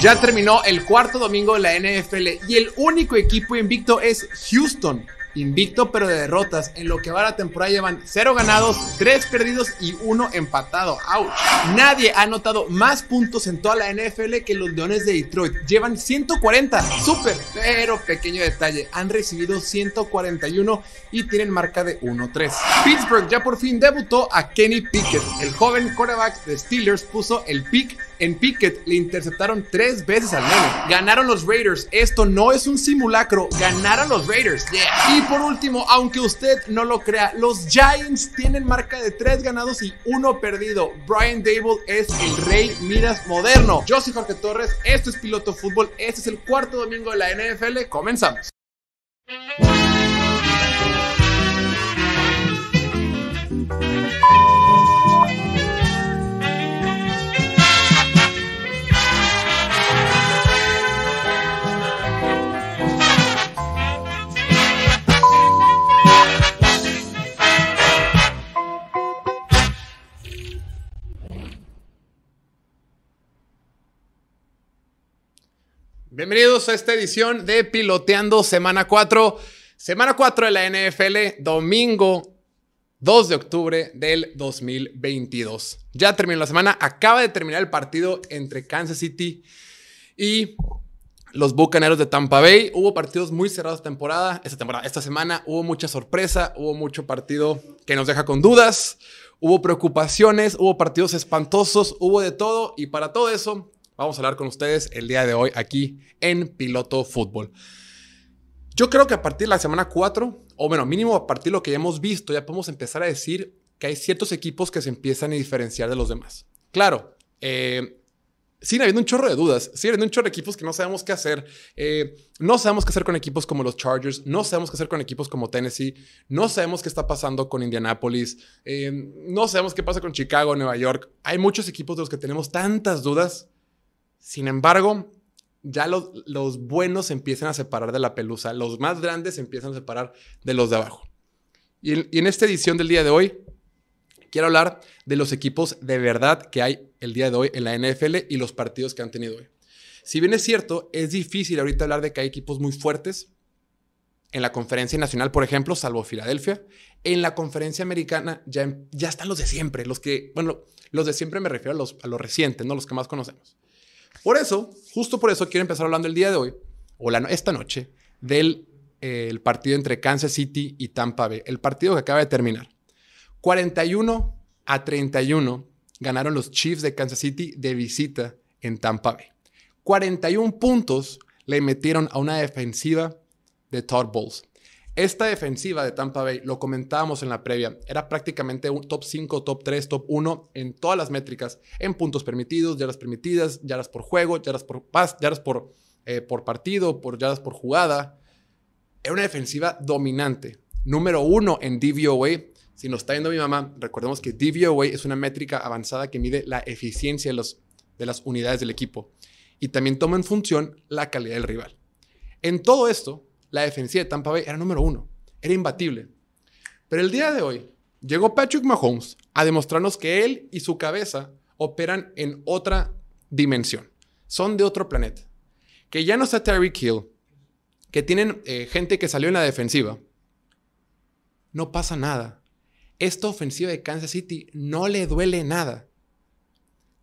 Ya terminó el cuarto domingo de la NFL y el único equipo invicto es Houston. Invicto pero de derrotas. En lo que va la temporada llevan 0 ganados, 3 perdidos y 1 empatado. ¡Auch! Nadie ha anotado más puntos en toda la NFL que los Leones de Detroit. Llevan 140. Súper, pero pequeño detalle. Han recibido 141 y tienen marca de 1-3. Pittsburgh ya por fin debutó a Kenny Pickett. El joven quarterback de Steelers puso el pick en Pickett. Le interceptaron 3 veces al nene. Ganaron los Raiders. Esto no es un simulacro. Ganaron los Raiders. Yeah. Y por último, aunque usted no lo crea, los Giants tienen marca de 3 ganados y 1 perdido. Brian Dable es el rey Midas moderno. Yo soy Jorge Torres. Esto es Piloto Fútbol. Este es el cuarto domingo de la NFL. Comenzamos. Bienvenidos a esta edición de Piloteando Semana 4. Semana 4 de la NFL, domingo 2 de octubre del 2022. Ya terminó la semana, acaba de terminar el partido entre Kansas City y los Bucaneros de Tampa Bay. Hubo partidos muy cerrados esta temporada, esta temporada, esta semana hubo mucha sorpresa, hubo mucho partido que nos deja con dudas, hubo preocupaciones, hubo partidos espantosos, hubo de todo y para todo eso vamos a hablar con ustedes el día de hoy aquí en Piloto Fútbol. Yo creo que a partir de la semana 4, o bueno, mínimo a partir de lo que ya hemos visto, ya podemos empezar a decir que hay ciertos equipos que se empiezan a diferenciar de los demás. Claro, eh, habiendo un chorro de dudas, sigue habiendo un chorro de equipos que no sabemos qué hacer. Eh, no sabemos qué hacer con equipos como los Chargers, no sabemos qué hacer con equipos como Tennessee, no sabemos qué está pasando con Indianapolis, eh, no sabemos qué pasa con Chicago, Nueva York. Hay muchos equipos de los que tenemos tantas dudas sin embargo, ya los, los buenos empiezan a separar de la pelusa, los más grandes empiezan a separar de los de abajo. Y en, y en esta edición del día de hoy, quiero hablar de los equipos de verdad que hay el día de hoy en la NFL y los partidos que han tenido hoy. Si bien es cierto, es difícil ahorita hablar de que hay equipos muy fuertes. En la conferencia nacional, por ejemplo, salvo Filadelfia. En la conferencia americana ya, ya están los de siempre, los que, bueno, los de siempre me refiero a los, a los recientes, no los que más conocemos. Por eso, justo por eso quiero empezar hablando el día de hoy, o la, esta noche, del eh, partido entre Kansas City y Tampa Bay, el partido que acaba de terminar. 41 a 31 ganaron los Chiefs de Kansas City de visita en Tampa Bay. 41 puntos le metieron a una defensiva de Todd Bowles. Esta defensiva de Tampa Bay, lo comentábamos en la previa, era prácticamente un top 5, top 3, top 1 en todas las métricas, en puntos permitidos, yardas permitidas, yardas por juego, yardas por pas, yardas por, eh, por partido, por yardas por jugada. Era una defensiva dominante. Número uno en DVOA. Si nos está viendo mi mamá, recordemos que DVOA es una métrica avanzada que mide la eficiencia de, los, de las unidades del equipo y también toma en función la calidad del rival. En todo esto, la defensiva de Tampa Bay era número uno, era imbatible. Pero el día de hoy llegó Patrick Mahomes a demostrarnos que él y su cabeza operan en otra dimensión, son de otro planeta. Que ya no está Terry Hill, que tienen eh, gente que salió en la defensiva. No pasa nada. Esta ofensiva de Kansas City no le duele nada.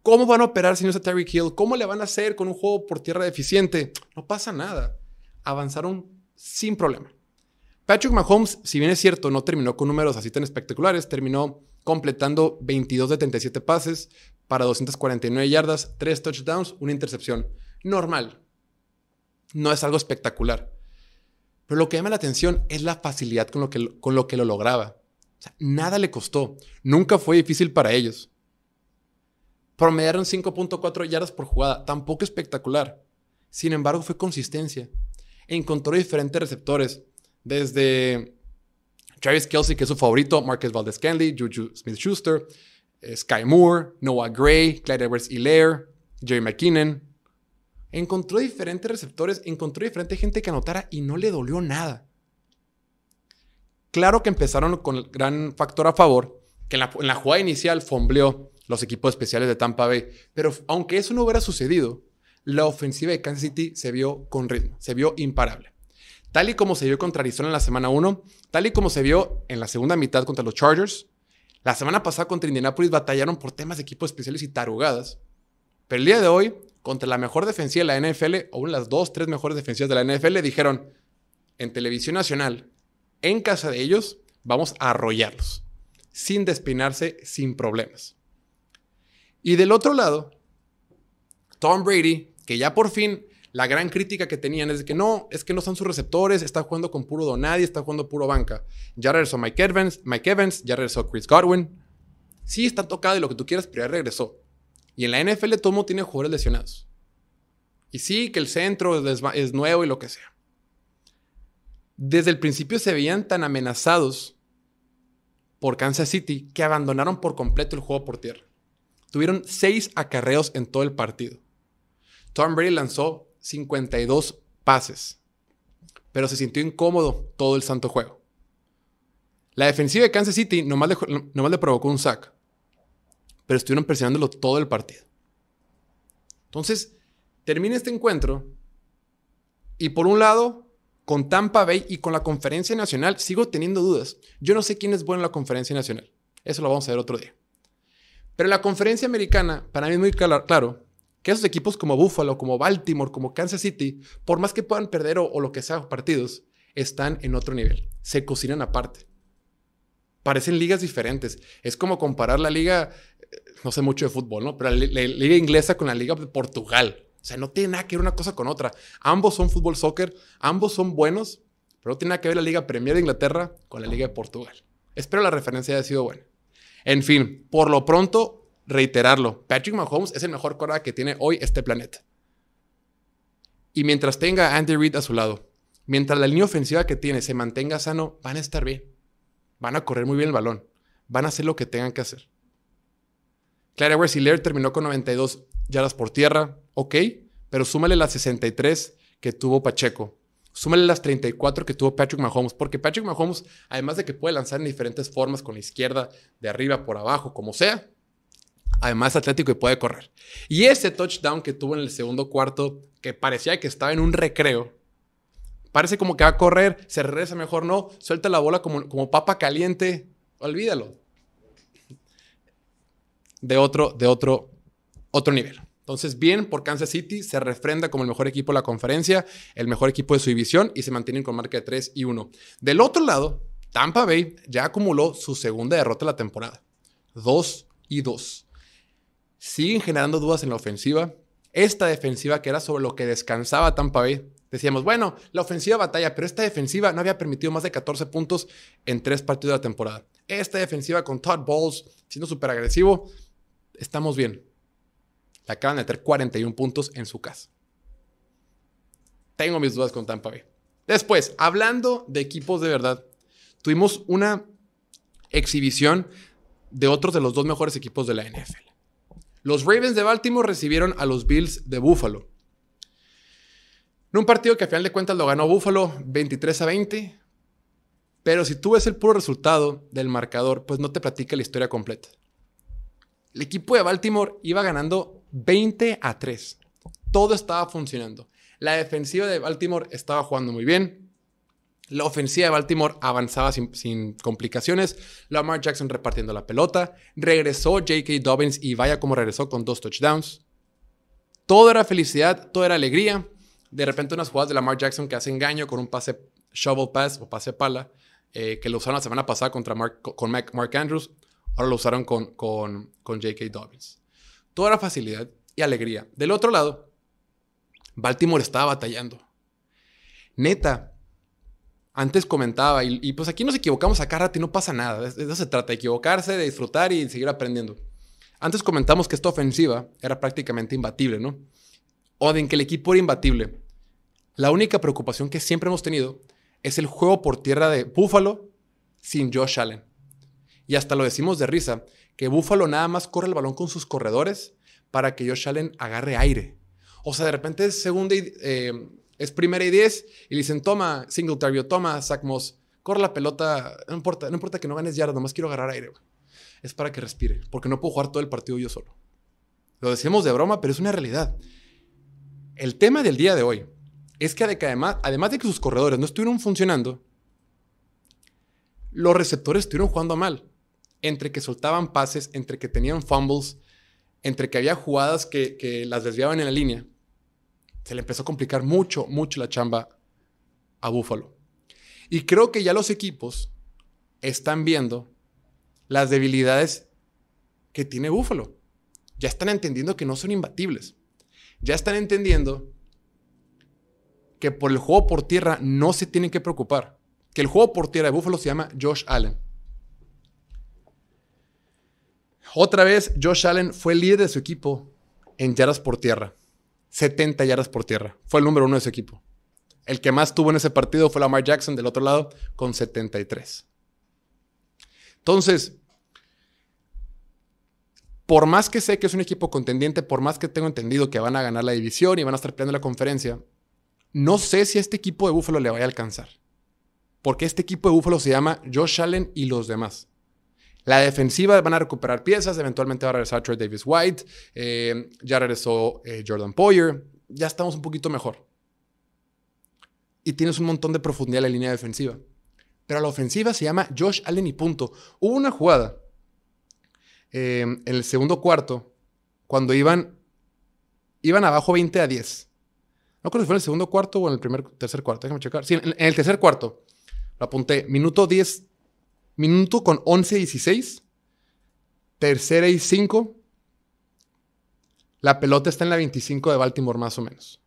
¿Cómo van a operar si no está Terry Hill? ¿Cómo le van a hacer con un juego por tierra deficiente? No pasa nada. Avanzaron sin problema. Patrick Mahomes, si bien es cierto, no terminó con números así tan espectaculares, terminó completando 22 de 37 pases para 249 yardas, 3 touchdowns, una intercepción. Normal. No es algo espectacular. Pero lo que llama la atención es la facilidad con lo que, con lo, que lo lograba. Nada le costó. Nunca fue difícil para ellos. Promediaron 5.4 yardas por jugada. Tampoco espectacular. Sin embargo, fue consistencia encontró diferentes receptores, desde Travis Kelsey, que es su favorito, Marcus Valdez Candy, Juju Smith Schuster, eh, Sky Moore, Noah Gray, Clyde Edwards Hilaire, Jerry McKinnon. Encontró diferentes receptores, encontró diferente gente que anotara y no le dolió nada. Claro que empezaron con el gran factor a favor, que en la, en la jugada inicial fombleó los equipos especiales de Tampa Bay, pero aunque eso no hubiera sucedido, la ofensiva de Kansas City se vio con ritmo, se vio imparable. Tal y como se vio contra Arizona en la semana 1, tal y como se vio en la segunda mitad contra los Chargers, la semana pasada contra Indianapolis batallaron por temas de equipos especiales y tarugadas. Pero el día de hoy, contra la mejor defensiva de la NFL, o una de las dos, tres mejores defensivas de la NFL, dijeron en televisión nacional, en casa de ellos, vamos a arrollarlos, sin despeinarse, sin problemas. Y del otro lado, Tom Brady, que ya por fin la gran crítica que tenían es de que no, es que no son sus receptores, está jugando con puro donadie, está jugando puro banca. Ya regresó Mike Evans, Mike Evans, ya regresó Chris Godwin. Sí, está tocado y lo que tú quieras, pero ya regresó. Y en la NFL todo tiene jugadores lesionados. Y sí, que el centro es nuevo y lo que sea. Desde el principio se veían tan amenazados por Kansas City que abandonaron por completo el juego por tierra. Tuvieron seis acarreos en todo el partido. Tom Brady lanzó 52 pases, pero se sintió incómodo todo el santo juego. La defensiva de Kansas City nomás le, le provocó un sack, pero estuvieron presionándolo todo el partido. Entonces, termina este encuentro y por un lado, con Tampa Bay y con la conferencia nacional, sigo teniendo dudas. Yo no sé quién es bueno en la conferencia nacional. Eso lo vamos a ver otro día. Pero la conferencia americana, para mí es muy claro que esos equipos como Buffalo, como Baltimore, como Kansas City, por más que puedan perder o, lo que sea partidos, están en otro nivel. Se cocinan aparte. Parecen ligas diferentes. Es como comparar la liga, eh, no sé mucho de fútbol, ¿no? Pero la, liga inglesa con la liga de Portugal. O sea, no tiene nada que ver una cosa con otra. Ambos son fútbol soccer, ambos son buenos, pero no tiene nada que ver la Liga Premier de Inglaterra con la Liga de Portugal. Espero la referencia haya sido buena. En fin, por lo pronto, reiterarlo, Patrick Mahomes es el mejor quarterback que tiene hoy este planeta. Y mientras tenga a Andy Reid a su lado, mientras la línea ofensiva que tiene se mantenga sano, van a estar bien. Van a correr muy bien el balón. Van a hacer lo que tengan que hacer. Edwards Hiller terminó con 92 yardas por tierra, ok, pero súmale las 63 que tuvo Pacheco. Súmale las 34 que tuvo Patrick Mahomes, porque Patrick Mahomes, además de que puede lanzar en diferentes formas, con la izquierda, de arriba, por abajo, como sea, además atlético y puede correr. Y ese touchdown que tuvo en el segundo cuarto, que parecía que estaba en un recreo, parece como que va a correr, se regresa mejor, no, suelta la bola como, como papa caliente, olvídalo. De otro, de otro, otro nivel. Entonces, bien por Kansas City, se refrenda como el mejor equipo de la conferencia, el mejor equipo de su división y se mantienen con marca de 3 y 1. Del otro lado, Tampa Bay ya acumuló su segunda derrota de la temporada. 2 y 2 siguen generando dudas en la ofensiva. Esta defensiva que era sobre lo que descansaba Tampa Bay. Decíamos, bueno, la ofensiva batalla, pero esta defensiva no había permitido más de 14 puntos en tres partidos de la temporada. Esta defensiva con Todd Bowles siendo súper agresivo, estamos bien. Le acaban de meter 41 puntos en su casa. Tengo mis dudas con Tampa Bay. Después, hablando de equipos de verdad, tuvimos una exhibición de otros de los dos mejores equipos de la NFL. Los Ravens de Baltimore recibieron a los Bills de Buffalo. En un partido que a final de cuentas lo ganó Buffalo 23 a 20. Pero si tú ves el puro resultado del marcador, pues no te platica la historia completa. El equipo de Baltimore iba ganando 20 a 3. Todo estaba funcionando. La defensiva de Baltimore estaba jugando muy bien. La ofensiva de Baltimore avanzaba sin, complicaciones. Lamar Jackson repartiendo la pelota. Regresó J.K. Dobbins y vaya como regresó con dos touchdowns. Todo era felicidad, todo era alegría. De repente unas jugadas de Lamar Jackson que hace engaño con un pase shovel pass o pase pala, eh, que lo usaron la semana pasada contra Mark, con Mark Andrews, ahora lo usaron con, con, con J.K. Dobbins. Todo era facilidad y alegría. Del otro lado, Baltimore estaba batallando. Neta, antes comentaba, y, pues aquí nos equivocamos a rato y no pasa nada. De eso se trata, de equivocarse, de disfrutar y seguir aprendiendo. Antes comentamos que esta ofensiva era prácticamente imbatible, ¿no? O de en que el equipo era imbatible. La única preocupación que siempre hemos tenido es el juego por tierra de Buffalo sin Josh Allen. Y hasta lo decimos de risa, que Buffalo nada más corre el balón con sus corredores para que Josh Allen agarre aire. O sea, de repente es segunda y, eh, es primera y 10 y le dicen, toma, Singletary toma, Zach Moss, corre la pelota, no importa, no importa que no ganes yardas, nomás quiero agarrar aire. Es para que respire, porque no puedo jugar todo el partido yo solo. Lo decimos de broma, pero es una realidad. El tema del día de hoy es que además, además de que sus corredores no estuvieron funcionando, los receptores estuvieron jugando mal. Entre que soltaban pases, entre que tenían fumbles, entre que había jugadas que las desviaban en la línea. Se le empezó a complicar mucho, mucho la chamba a Buffalo. Y creo que ya los equipos están viendo las debilidades que tiene Buffalo. Ya están entendiendo que no son imbatibles. Ya están entendiendo que por el juego por tierra no se tienen que preocupar. Que el juego por tierra de Buffalo se llama Josh Allen. Otra vez, Josh Allen fue el líder de su equipo en yardas por tierra. 70 yardas por tierra. Fue el número uno de su equipo. El que más tuvo en ese partido fue Lamar Jackson del otro lado con 73. Entonces, por más que sé que es un equipo contendiente, por más que tengo entendido que van a ganar la división y van a estar peleando la conferencia, no sé si a este equipo de Búfalo le vaya a alcanzar. Porque este equipo de Búfalo se llama Josh Allen y los demás. La defensiva van a recuperar piezas, eventualmente va a regresar Troy Davis White, eh, ya regresó eh, Jordan Poyer, ya estamos un poquito mejor. Y tienes un montón de profundidad en la línea defensiva. Pero la ofensiva se llama Josh Allen y punto. Hubo una jugada eh, en el segundo cuarto, cuando iban, iban abajo 20 a 10. No creo si fue en el segundo cuarto o en el primer, tercer cuarto. Déjame checar. Sí, en, el tercer cuarto. Lo apunté. Minuto 10. Minuto con 11 y 16. Tercera y 5. La pelota está en la 25 de Baltimore, más o menos.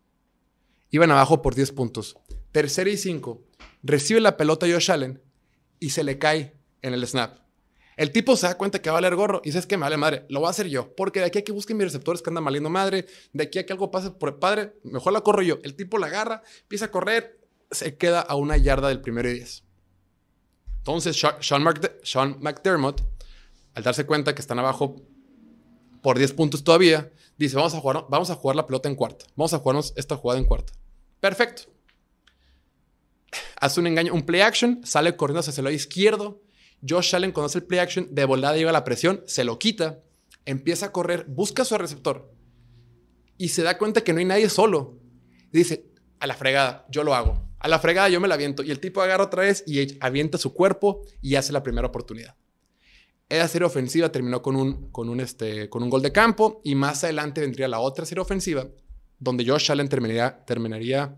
Iban abajo por 10 puntos. Tercera y 5. Recibe la pelota Josh Allen y se le cae en el snap. El tipo se da cuenta que va a valer gorro y dice, es que me vale madre, lo voy a hacer yo. Porque de aquí a que busquen mis receptores que andan maliendo madre, de aquí a que algo pase por el padre, mejor la corro yo. El tipo la agarra, empieza a correr, se queda a una yarda del primero y diez. Entonces Sean, McDermott, al darse cuenta que están abajo por 10 puntos todavía, dice, vamos a, jugar, vamos a jugar la pelota en cuarta. Vamos a jugarnos esta jugada en cuarta. Perfecto. Hace un engaño, un play action, sale corriendo hacia el lado izquierdo, Josh Allen cuando hace el play action, de volada llega la presión, se lo quita, empieza a correr, busca a su receptor y se da cuenta que no hay nadie solo. dice, a la fregada, yo lo hago. A la fregada yo me la aviento. Y el tipo agarra otra vez y avienta su cuerpo y hace la primera oportunidad. Esa serie ofensiva terminó con un, con un, este, con un gol de campo y más adelante vendría la otra serie ofensiva donde Josh Allen terminaría, terminaría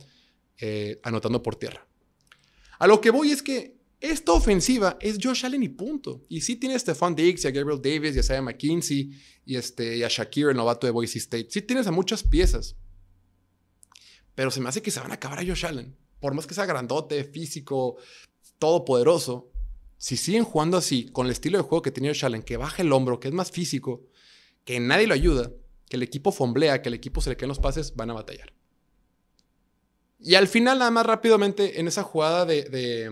eh, anotando por tierra. A lo que voy es que esta ofensiva es Josh Allen y punto. Y sí tiene a Stephon Diggs y a Gabriel Davis y a Isaiah McKinsey y, este, y a Shakir, el novato de Boise State. Sí tienes a muchas piezas. Pero se me hace que se van a acabar a Josh Allen. Por más que sea grandote, físico, todopoderoso. Si siguen jugando así, con el estilo de juego que tiene Josh Allen, que baja el hombro, que es más físico, que nadie lo ayuda, que el equipo fomblea, que el equipo se le caen los pases, van a batallar. Y al final, nada más rápidamente, en esa jugada de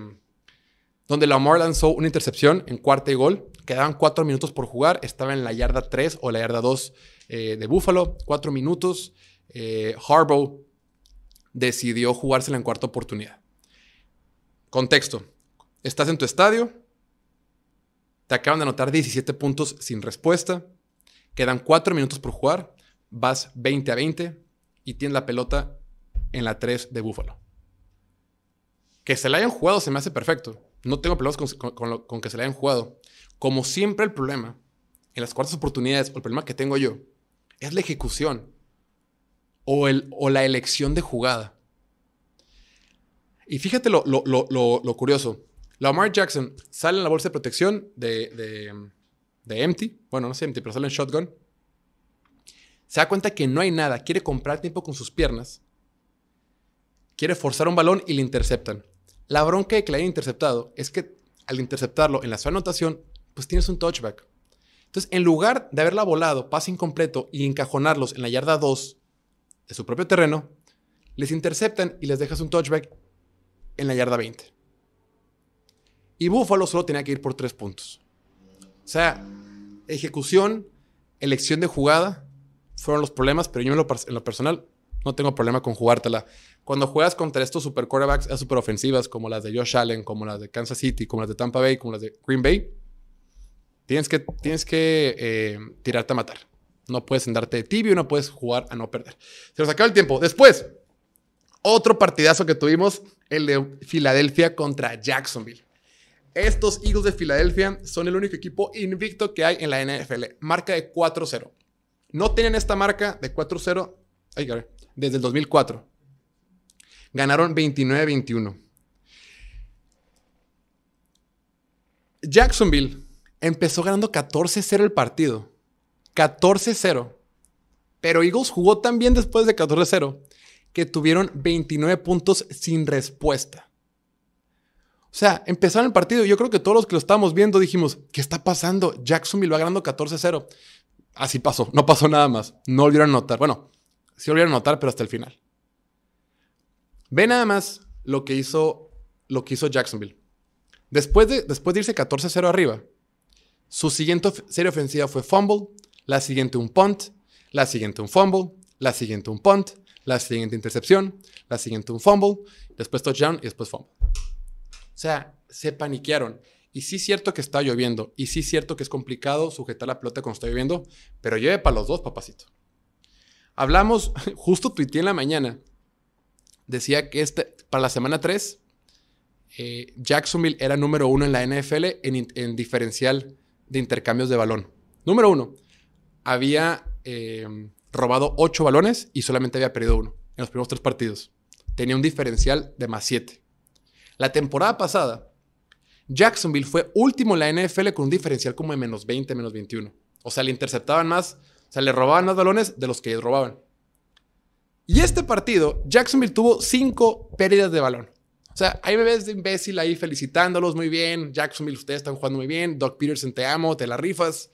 donde Lamar lanzó una intercepción en cuarta y gol. Quedaban cuatro minutos por jugar. Estaba en la yarda 3 o la yarda 2 eh, de Buffalo. Cuatro minutos. Eh, Harbaugh decidió jugársela en cuarta oportunidad. Contexto. Estás en tu estadio. Te acaban de anotar 17 puntos sin respuesta. Quedan cuatro minutos por jugar. Vas 20 a 20 y tienes la pelota en la 3 de Buffalo. Que se la hayan jugado se me hace perfecto. No tengo problemas con, que se le hayan jugado. Como siempre, el problema en las cuartas oportunidades, o el problema que tengo yo, es la ejecución o, la elección de jugada. Y fíjate lo, curioso. Lamar Jackson sale en la bolsa de protección de, Empty. Bueno, no sé Empty, pero sale en Shotgun. Se da cuenta que no hay nada. Quiere comprar tiempo con sus piernas. Quiere forzar un balón y le interceptan. La bronca de que le hayan interceptado es que al interceptarlo en la su anotación, pues tienes un touchback. Entonces, en lugar de haberla volado, pase incompleto y encajonarlos en la yarda 2 de su propio terreno, les interceptan y les dejas un touchback en la yarda 20. Y Buffalo solo tenía que ir por 3 puntos. O sea, ejecución, elección de jugada fueron los problemas, pero yo en lo, personal no tengo problema con jugártela. Cuando juegas contra estos super quarterbacks super ofensivas, como las de Josh Allen, como las de Kansas City, como las de Tampa Bay, como las de Green Bay, tienes que, tienes que eh, tirarte a matar. No puedes andarte de tibio, no puedes jugar a no perder. Se nos acaba el tiempo. Después, otro partidazo que tuvimos, el de Filadelfia contra Jacksonville. Estos Eagles de Filadelfia son el único equipo invicto que hay en la NFL. Marca de 4-0. No tienen esta marca de 4-0 desde el 2004. Ganaron 29-21. Jacksonville empezó ganando 14-0 el partido. 14-0. Pero Eagles jugó tan bien después de 14-0 que tuvieron 29 puntos sin respuesta. O sea, empezaron el partido. Yo creo que todos los que lo estábamos viendo dijimos, ¿qué está pasando? Jacksonville va ganando 14-0. Así pasó, no pasó nada más. No volvieron a anotar. Bueno, sí volvieron a anotar, pero hasta el final. Ve nada más lo que hizo, lo que hizo Jacksonville. Después de, después de irse 14-0 arriba, su siguiente serie ofensiva fue fumble, la siguiente un punt, la siguiente un fumble, la siguiente un punt, la siguiente intercepción, la siguiente un fumble, después touchdown y después fumble. O sea, se paniquearon. Y sí es cierto que está lloviendo. Y sí es cierto que es complicado sujetar la pelota cuando está lloviendo. Pero llueve para los dos, papacito. Hablamos, justo tuiteé en la mañana. Decía que este, para la semana 3, eh, Jacksonville era número uno en la NFL en, diferencial de intercambios de balón. Número uno. Había eh, robado ocho balones y solamente había perdido uno en los primeros tres partidos. Tenía un diferencial de más siete. La temporada pasada, Jacksonville fue último en la NFL con un diferencial como de menos 20, menos 21. O sea, le interceptaban más, o sea, le robaban más balones de los que ellos robaban. Y este partido, Jacksonville tuvo cinco pérdidas de balón. O sea, hay bebés de imbécil ahí felicitándolos muy bien. Jacksonville, ustedes están jugando muy bien. Doc Peterson, te amo, te la rifas.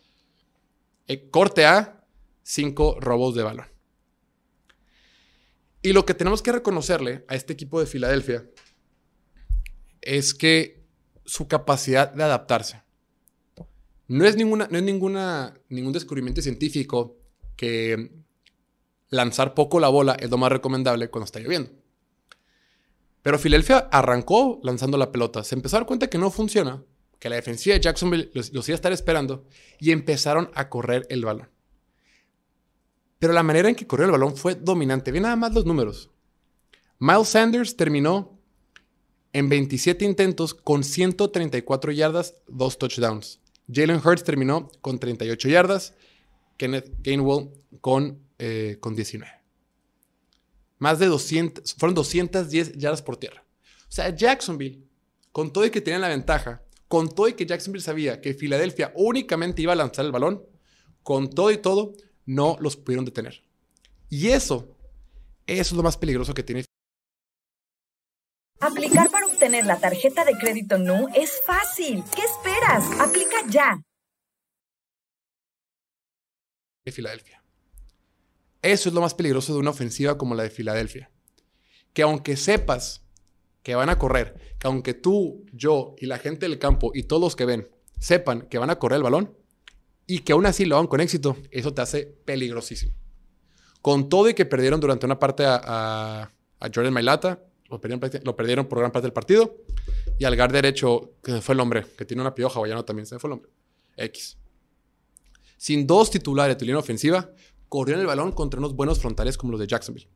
Eh, corte A, cinco robos de balón. Y lo que tenemos que reconocerle a este equipo de Filadelfia es que su capacidad de adaptarse. No es, ninguna, no es ningún descubrimiento científico que lanzar poco la bola es lo más recomendable cuando está lloviendo. Pero Filadelfia arrancó lanzando la pelota. Se empezó a dar cuenta que no funciona, que la defensiva de Jacksonville los, iba a estar esperando y empezaron a correr el balón. Pero la manera en que corrió el balón fue dominante. Ve nada más los números. Miles Sanders terminó en 27 intentos con 134 yardas, dos touchdowns. Jalen Hurts terminó con 38 yardas. Kenneth Gainwell con, eh, con 19. Más de 200, fueron 210 yardas por tierra. O sea, Jacksonville, con todo y que tenían la ventaja, con todo y que Jacksonville sabía que Filadelfia únicamente iba a lanzar el balón, con todo y todo, no los pudieron detener. Y eso, eso es lo más peligroso que tiene. Aplicar para obtener la tarjeta de crédito NU es fácil. ¿Qué esperas? Aplica ya. De Filadelfia. Eso es lo más peligroso de una ofensiva como la de Filadelfia. Que aunque sepas que van a correr, que aunque tú, yo y la gente del campo y todos los que ven sepan que van a correr el balón y que aún así lo hagan con éxito, eso te hace peligrosísimo. Con todo y que perdieron durante una parte a, Jordan Mailata, lo perdieron, por gran parte del partido, y al guard derecho, que fue el hombre, que tiene una pioja hawaiano también, se fue el hombre, X. Sin dos titulares de línea ofensiva, corrieron el balón contra unos buenos frontales como los de Jacksonville.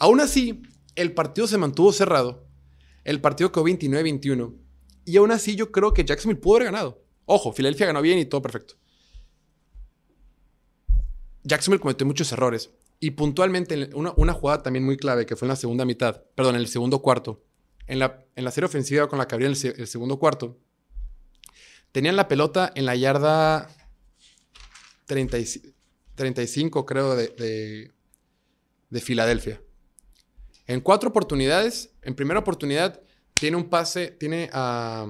Aún así, el partido se mantuvo cerrado. El partido quedó 29-21. Y aún así, yo creo que Jacksonville pudo haber ganado. Ojo, Filadelfia ganó bien y todo perfecto. Jacksonville cometió muchos errores. Y puntualmente, una, jugada también muy clave que fue en la segunda mitad, perdón, en el segundo cuarto. En la, en la serie ofensiva con la que abrieron el, segundo cuarto, tenían la pelota en la yarda 35, creo, de, de, Filadelfia. En cuatro oportunidades, en primera oportunidad, tiene un pase, tiene a.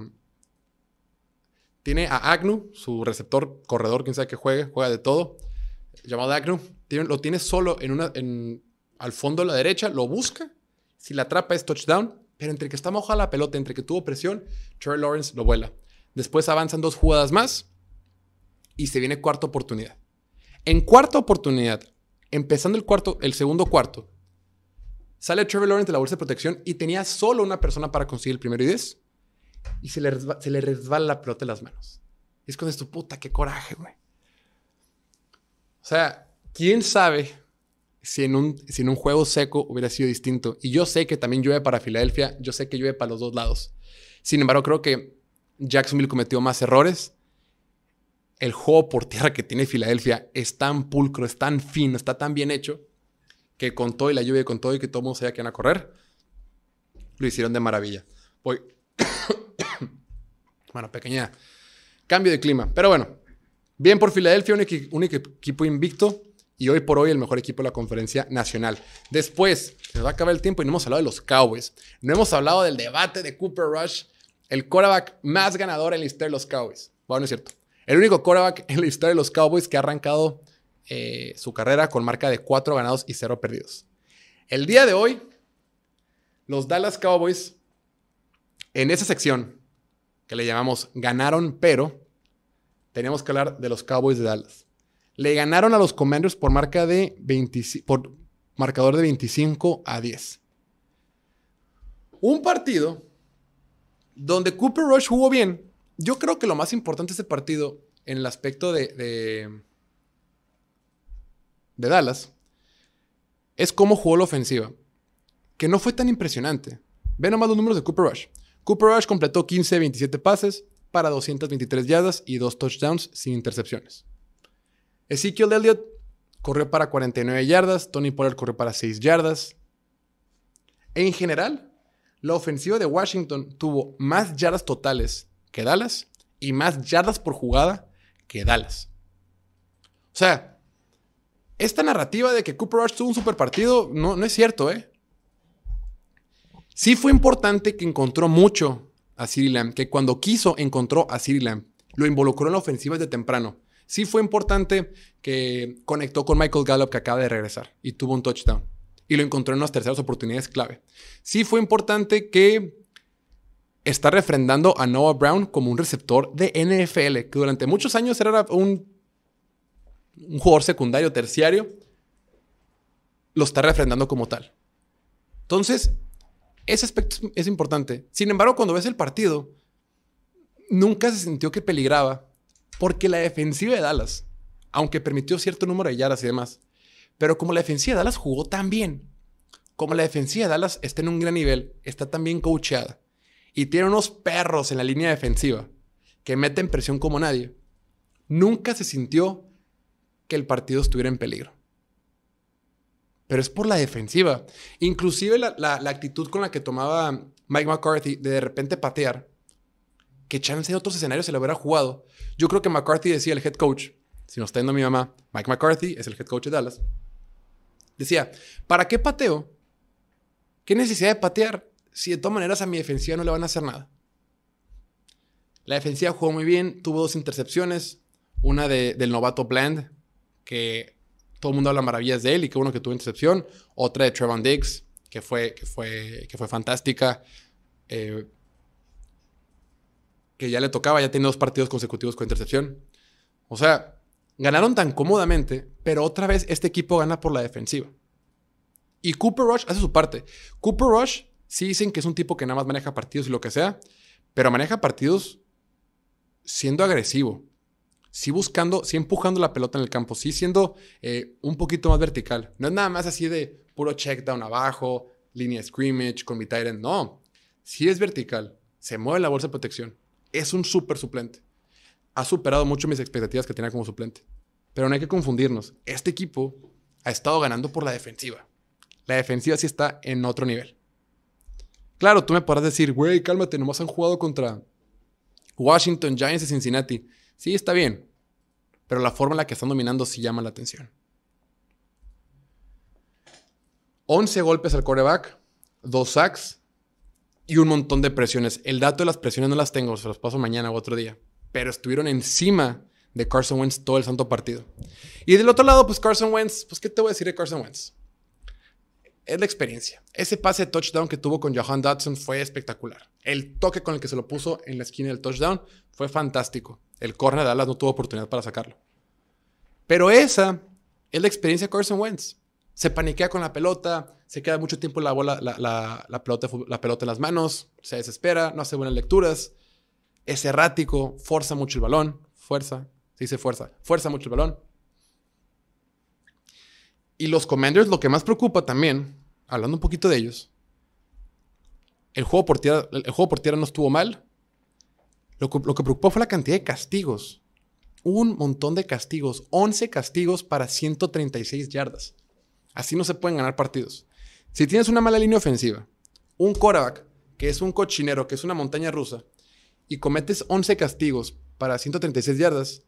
tiene a Agnew, su receptor, corredor, quien sabe que juegue, juega de todo, llamado Agnew. lo tiene solo en una, en, al fondo de la derecha, lo busca. Si la atrapa es touchdown, pero entre que está mojada la pelota, entre que tuvo presión, Trey Lawrence lo vuela. Después avanzan dos jugadas más y se viene cuarta oportunidad. En cuarta oportunidad, empezando el cuarto, el segundo cuarto, sale Trevor Lawrence de la bolsa de protección y tenía solo una persona para conseguir el primero y diez. Y se le, resbala, se le resbala la pelota en las manos. Es con esto, puta, qué coraje, güey. sea, quién sabe si en, un, si en un juego seco hubiera sido distinto. Y yo sé que también llueve para Filadelfia, yo sé que llueve para los dos lados. Sin embargo, creo que Jacksonville cometió más errores. El juego por tierra que tiene Filadelfia es tan pulcro, es tan fino, está tan bien hecho, que con todo y la lluvia con todo y que todo el mundo sabía que a correr, lo hicieron de maravilla. Voy. bueno, pequeña cambio de clima. Pero bueno, bien por Filadelfia, un, equipo invicto y hoy por hoy el mejor equipo de la conferencia nacional. Después, se va a acabar el tiempo y no hemos hablado de los Cowboys. No hemos hablado del debate de Cooper Rush, el quarterback más ganador en la historia de los Cowboys. Bueno, es cierto. El único quarterback en la historia de los Cowboys que ha arrancado eh, su carrera con marca de 4 ganados y 0 perdidos. El día de hoy, los Dallas Cowboys, en esa sección que le llamamos ganaron, pero tenemos que hablar de los Cowboys de Dallas. Le ganaron a los Commanders por marca de por marcador de 25 a 10. Un partido donde Cooper Rush jugó bien. Yo creo que lo más importante de este partido, en el aspecto de, de Dallas, es cómo jugó la ofensiva. Que no fue tan impresionante. Ve nomás los números de Cooper Rush. Cooper Rush completó 15 27 pases para 223 yardas y 2 touchdowns sin intercepciones. Ezekiel Elliott corrió para 49 yardas, Tony Pollard corrió para 6 yardas. En general, la ofensiva de Washington tuvo más yardas totales que Dallas y más yardas por jugada que Dallas. O sea, esta narrativa de que Cooper Rush tuvo un super partido no, no es cierto, ¿eh? Sí fue importante que encontró mucho a CeeDee Lamb, que cuando quiso encontró a CeeDee Lamb. Lo involucró en la ofensiva desde temprano. Sí fue importante que conectó con Michael Gallup que acaba de regresar y tuvo un touchdown. Y lo encontró en unas terceras oportunidades clave. Sí fue importante que está refrendando a Noah Brown como un receptor de NFL, que durante muchos años era un, un jugador secundario, terciario. Lo está refrendando como tal. Entonces, ese aspecto es importante. Sin embargo, cuando ves el partido, nunca se sintió que peligraba porque la defensiva de Dallas, aunque permitió cierto número de yardas y demás, pero como la defensiva de Dallas jugó tan bien, como la defensiva de Dallas está en un gran nivel, está tan bien coacheada y tiene unos perros en la línea defensiva que meten presión como nadie, nunca se sintió que el partido estuviera en peligro. Pero es por la defensiva. Inclusive la, la actitud con la que tomaba Mike McCarthy de de repente patear que chance en otros escenarios se lo hubiera jugado. Yo creo que McCarthy decía, el head coach, si no está yendo mi mamá, Mike McCarthy es el head coach de Dallas, decía, ¿para qué pateo? ¿Qué necesidad de patear si de todas maneras a mi defensiva no le van a hacer nada? La defensiva jugó muy bien, tuvo dos intercepciones, una del novato Bland, que todo el mundo habla maravillas de él y que uno que tuvo intercepción, otra de Trevon Diggs, que fue, que fue, que fue fantástica. Eh, que ya le tocaba, ya tiene dos partidos consecutivos con intercepción. O sea, ganaron tan cómodamente, pero otra vez este equipo gana por la defensiva. Y Cooper Rush hace su parte. Cooper Rush sí dicen que es un tipo que nada más maneja partidos y lo que sea, pero maneja partidos siendo agresivo. Sí buscando, sí empujando la pelota en el campo, sí siendo eh, un poquito más vertical. No es nada más así de puro check down abajo, línea scrimmage con mi Tyrant. No, sí es vertical. Se mueve la bolsa de protección es un súper suplente. Ha superado mucho mis expectativas que tenía como suplente. Pero no hay que confundirnos. Este equipo ha estado ganando por la defensiva. La defensiva sí está en otro nivel. Claro, tú me podrás decir, güey, cálmate, nomás han jugado contra Washington Giants y Cincinnati. Sí, está bien. Pero la forma en la que están dominando sí llama la atención. 11 golpes al coreback, 2 sacks, y un montón de presiones. El dato de las presiones no las tengo, se los paso mañana u otro día. Pero estuvieron encima de Carson Wentz todo el santo partido. Y del otro lado, pues Carson Wentz, pues ¿qué te voy a decir de Carson Wentz? Es la experiencia. Ese pase de touchdown que tuvo con Johan Dodson fue espectacular. El toque con el que se lo puso en la esquina del touchdown fue fantástico. El corner de Dallas no tuvo oportunidad para sacarlo. Pero esa es la experiencia de Carson Wentz se paniquea con la pelota, se queda mucho tiempo la, bola, la, pelota, la pelota en las manos, se desespera, no hace buenas lecturas, es errático, fuerza mucho el balón, fuerza, se dice fuerza, fuerza mucho el balón. Y los Commanders, lo que más preocupa también, hablando un poquito de ellos, el juego por tierra, el juego por tierra no estuvo mal. Lo que, lo que preocupó fue la cantidad de castigos. Un montón de castigos. 11 castigos para 136 yardas. Así no se pueden ganar partidos. Si tienes una mala línea ofensiva, un quarterback, que es un cochinero, que es una montaña rusa, y cometes 11 castigos para 136 yardas,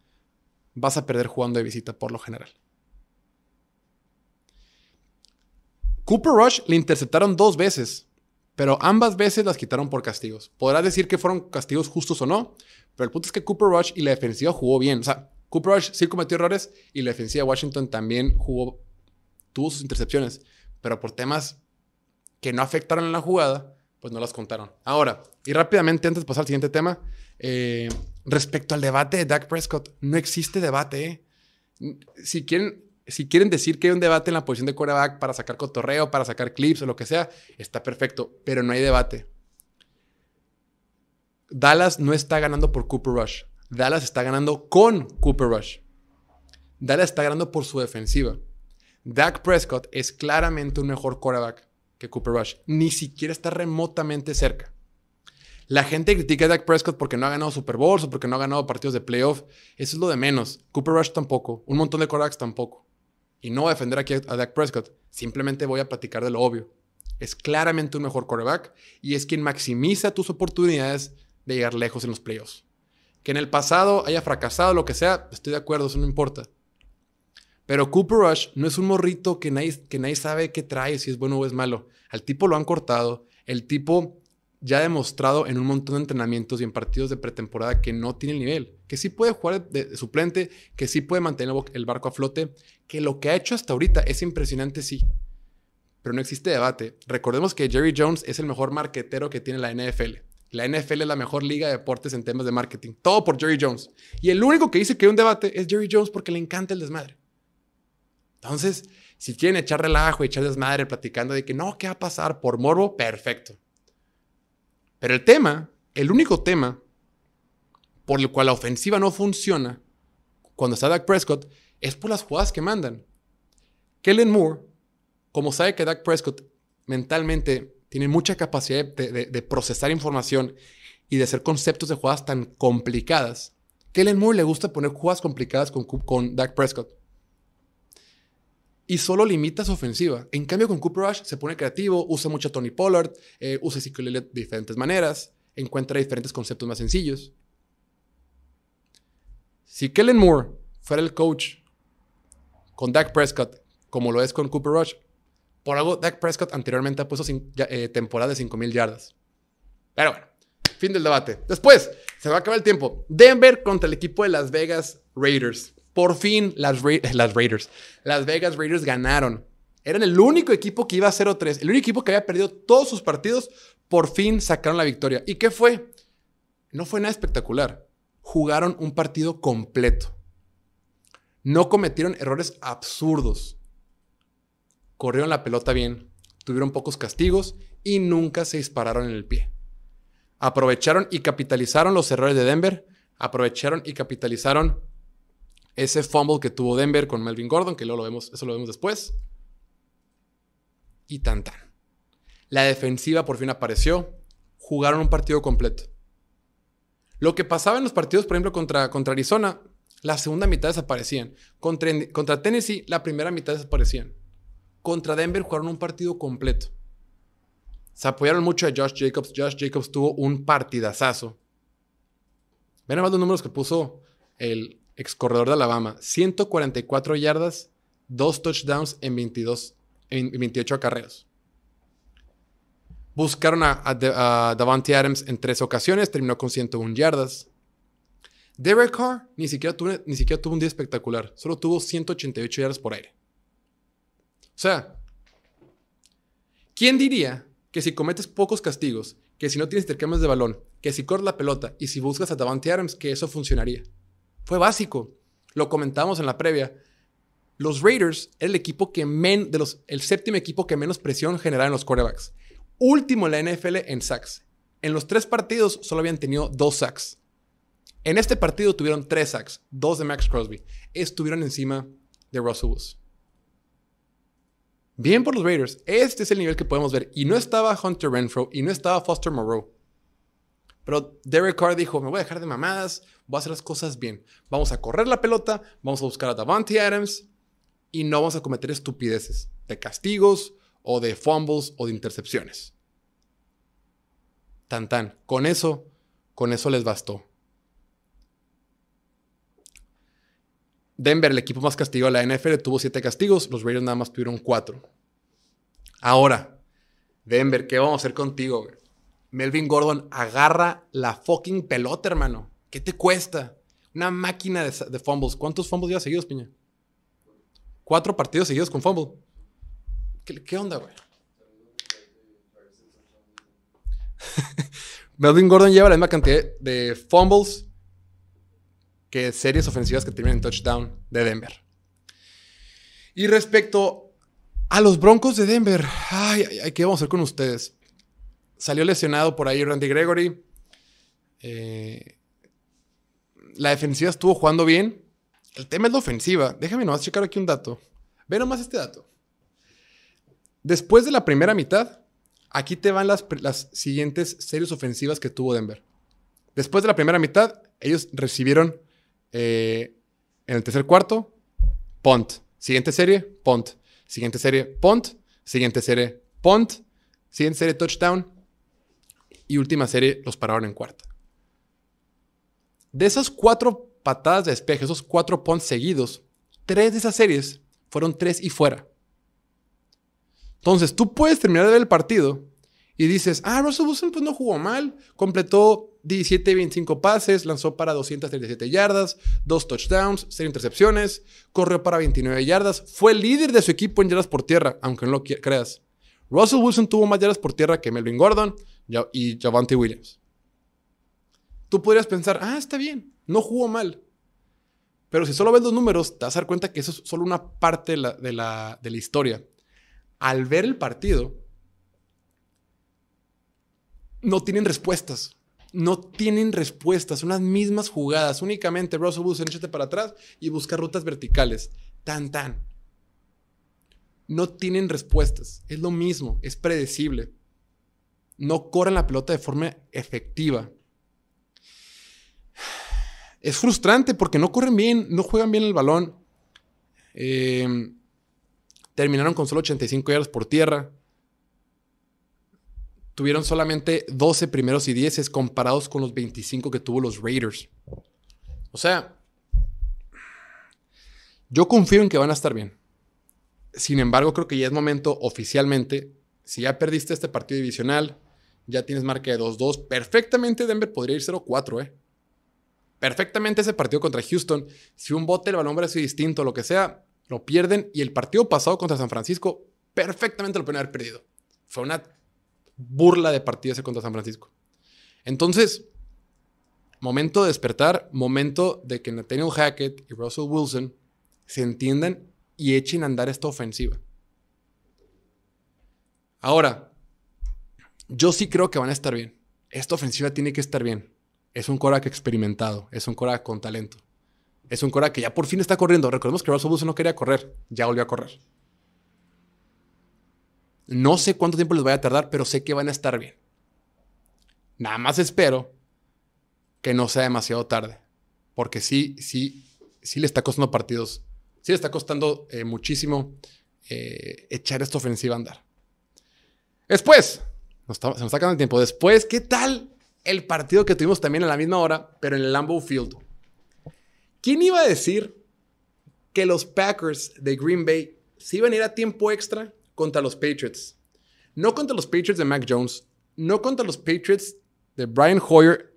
vas a perder jugando de visita por lo general. Cooper Rush le interceptaron dos veces, pero ambas veces las quitaron por castigos. Podrás decir que fueron castigos justos o no, pero el punto es que Cooper Rush y la defensiva jugó bien. O sea, Cooper Rush sí cometió errores y la defensiva de Washington también jugó, tuvo sus intercepciones, pero por temas que no afectaron en la jugada, pues no las contaron. Ahora, y rápidamente antes de pasar al siguiente tema, eh, respecto al debate de Dak Prescott, no existe debate. ¿eh? Si, quieren, si quieren decir que hay un debate en la posición de quarterback para sacar cotorreo, para sacar clips o lo que sea, está perfecto, pero no hay debate. Dallas no está ganando por Cooper Rush. Dallas está ganando con Cooper Rush. Dallas está ganando por su defensiva. Dak Prescott es claramente un mejor quarterback que Cooper Rush. Ni siquiera está remotamente cerca. La gente critica a Dak Prescott porque no ha ganado Super Bowls o porque no ha ganado partidos de playoff. Eso es lo de menos. Cooper Rush tampoco. Un montón de quarterbacks tampoco. Y no voy a defender aquí a Dak Prescott. Simplemente voy a platicar de lo obvio. Es claramente un mejor quarterback y es quien maximiza tus oportunidades de llegar lejos en los playoffs. Que en el pasado haya fracasado, lo que sea, estoy de acuerdo, eso no importa. Pero Cooper Rush no es un morrito que nadie, que nadie sabe qué trae, si es bueno o es malo. Al tipo lo han cortado. El tipo ya ha demostrado en un montón de entrenamientos y en partidos de pretemporada que no tiene el nivel. Que sí puede jugar de, suplente, que sí puede mantener el barco a flote. Que lo que ha hecho hasta ahorita es impresionante, sí. Pero no existe debate. Recordemos que Jerry Jones es el mejor marquetero que tiene la NFL. La NFL es la mejor liga de deportes en temas de marketing. Todo por Jerry Jones. Y el único que dice que hay un debate es Jerry Jones porque le encanta el desmadre. Entonces, si quieren echar relajo echar desmadre platicando de que no, ¿qué va a pasar por morbo? Perfecto. Pero el tema, el único tema por el cual la ofensiva no funciona cuando está Dak Prescott es por las jugadas que mandan. Kellen Moore, como sabe que Dak Prescott mentalmente tiene mucha capacidad de, procesar información y de hacer conceptos de jugadas tan complicadas, Kellen Moore le gusta poner jugadas complicadas con, con Dak Prescott y solo limita su ofensiva. En cambio, con Cooper Rush se pone creativo, usa mucho a Tony Pollard, eh, usa Ezekiel de diferentes maneras, encuentra diferentes conceptos más sencillos. Si Kellen Moore fuera el coach con Dak Prescott, como lo es con Cooper Rush, por algo Dak Prescott anteriormente ha puesto eh, temporada de 5.000 yardas. Pero bueno, fin del debate. Después, se va a acabar el tiempo. Denver contra el equipo de Las Vegas Raiders. Por fin las, Raiders, las Vegas Raiders ganaron. Eran el único equipo que iba a 0-3, el único equipo que había perdido todos sus partidos, por fin sacaron la victoria. ¿Y qué fue? No fue nada espectacular. Jugaron un partido completo. No cometieron errores absurdos. Corrieron la pelota bien, tuvieron pocos castigos y nunca se dispararon en el pie. Aprovecharon y capitalizaron los errores de Denver, aprovecharon y capitalizaron ese fumble que tuvo Denver con Melvin Gordon, que luego lo vemos, eso lo vemos después. Y tan tan. La defensiva por fin apareció. Jugaron un partido completo. Lo que pasaba en los partidos, por ejemplo, contra, contra Arizona, la segunda mitad desaparecían. Contra, contra Tennessee, la primera mitad desaparecían. Contra Denver jugaron un partido completo. Se apoyaron mucho a Josh Jacobs. Josh Jacobs tuvo un partidazazo. Ven más los números que puso el, ex corredor de Alabama, 144 yardas, dos touchdowns en, 22, en 28 acarreos. Buscaron a, Davante Adams en tres ocasiones, terminó con 101 yardas. Derek Carr ni siquiera, tuvo, ni siquiera tuvo un día espectacular, solo tuvo 188 yardas por aire. O sea, ¿quién diría que si cometes pocos castigos, que si no tienes intercambios de balón, que si corres la pelota y si buscas a Davante Adams, que eso funcionaría? Fue básico. Lo comentamos en la previa. Los Raiders el equipo que men, de los, el séptimo equipo que menos presión generaba en los quarterbacks. Último en la NFL en sacks. En los tres partidos solo habían tenido dos sacks. En este partido tuvieron tres sacks, dos de Max Crosby. Estuvieron encima de Russell Wilson. Bien por los Raiders. Este es el nivel que podemos ver. Y no estaba Hunter Renfro y no estaba Foster Moreau. Pero Derek Carr dijo, me voy a dejar de mamadas, voy a hacer las cosas bien. Vamos a correr la pelota, vamos a buscar a Davante Adams y no vamos a cometer estupideces de castigos o de fumbles o de intercepciones. Tan tan. Con eso, con eso les bastó. Denver, el equipo más castigado de la NFL, tuvo siete castigos. Los Raiders nada más tuvieron cuatro. Ahora, Denver, ¿qué vamos a hacer contigo? Melvin Gordon agarra la fucking pelota, hermano. ¿Qué te cuesta? Una máquina de, fumbles. ¿Cuántos fumbles ya seguidos, Piña? Cuatro partidos seguidos con fumble. ¿Qué, onda, güey? Melvin Gordon lleva la misma cantidad de fumbles que series ofensivas que terminan en touchdown de Denver. Y respecto a los Broncos de Denver, ay, ay, ¿qué vamos a hacer con ustedes? Salió lesionado por ahí Randy Gregory. Eh, la defensiva estuvo jugando bien. El tema es la ofensiva. Déjame nomás checar aquí un dato. Ve nomás este dato. Después de la primera mitad, aquí te van las, siguientes series ofensivas que tuvo Denver. Después de la primera mitad, ellos recibieron eh, en el tercer cuarto, punt. Siguiente serie, punt. Siguiente serie, punt. Siguiente serie, punt. Siguiente serie, touchdown. Y última serie, los pararon en cuarta. De esas cuatro patadas de despeje, esos cuatro punts seguidos, tres de esas series fueron tres y fuera. Entonces, tú puedes terminar de ver el partido y dices, ah, Russell Wilson pues no jugó mal, completó 17 25 pases, lanzó para 237 yardas, dos touchdowns, 6 intercepciones, corrió para 29 yardas, fue el líder de su equipo en yardas por tierra, aunque no lo creas. Russell Wilson tuvo más yardas por tierra que Melvin Gordon y Javante Williams. Tú podrías pensar, ah, está bien, no jugó mal. Pero si solo ves los números, te vas a dar cuenta que eso es solo una parte de la historia. Al ver el partido, no tienen respuestas. No tienen respuestas. Son las mismas jugadas. Únicamente Russell Wilson échate para atrás y busca rutas verticales. Tan, tan. No tienen respuestas. Es lo mismo. Es predecible. No corren la pelota de forma efectiva. Es frustrante porque no corren bien, no juegan bien el balón. Eh, terminaron con solo 85 yardas por tierra tuvieron solamente 12 primeros y 10 comparados con los 25 que tuvo los Raiders. O sea, yo confío en que van a estar bien. Sin embargo, creo que ya es momento oficialmente, si ya perdiste este partido divisional, ya tienes marca de 2-2, perfectamente Denver podría ir 0-4, ¿eh? Perfectamente ese partido contra Houston, si un bote el balón hubiera sido distinto, lo que sea, lo pierden y el partido pasado contra San Francisco, perfectamente lo pueden haber perdido. Fue una burla de partido ese contra San Francisco. Entonces, momento de despertar, momento de que Nathaniel Hackett y Russell Wilson se entiendan y echen a andar esta ofensiva. Ahora, yo sí creo que van a estar bien. Esta ofensiva tiene que estar bien. Es un Cora experimentado, es un Cora con talento. Es un Cora que ya por fin está corriendo. Recordemos que Russell Wilson no quería correr, ya volvió a correr. No sé cuánto tiempo les vaya a tardar, pero sé que van a estar bien. Nada más espero que no sea demasiado tarde. Porque sí, sí, sí le está costando partidos. Sí le está costando eh, muchísimo eh, echar esta ofensiva a andar. Después, se nos está acabando el tiempo. Después, ¿qué tal el partido que tuvimos también a la misma hora, pero en el Lambeau Field? ¿Quién iba a decir que los Packers de Green Bay se iban a ir a tiempo extra contra los Patriots. No contra los Patriots de Mac Jones, no contra los Patriots de Brian Hoyer,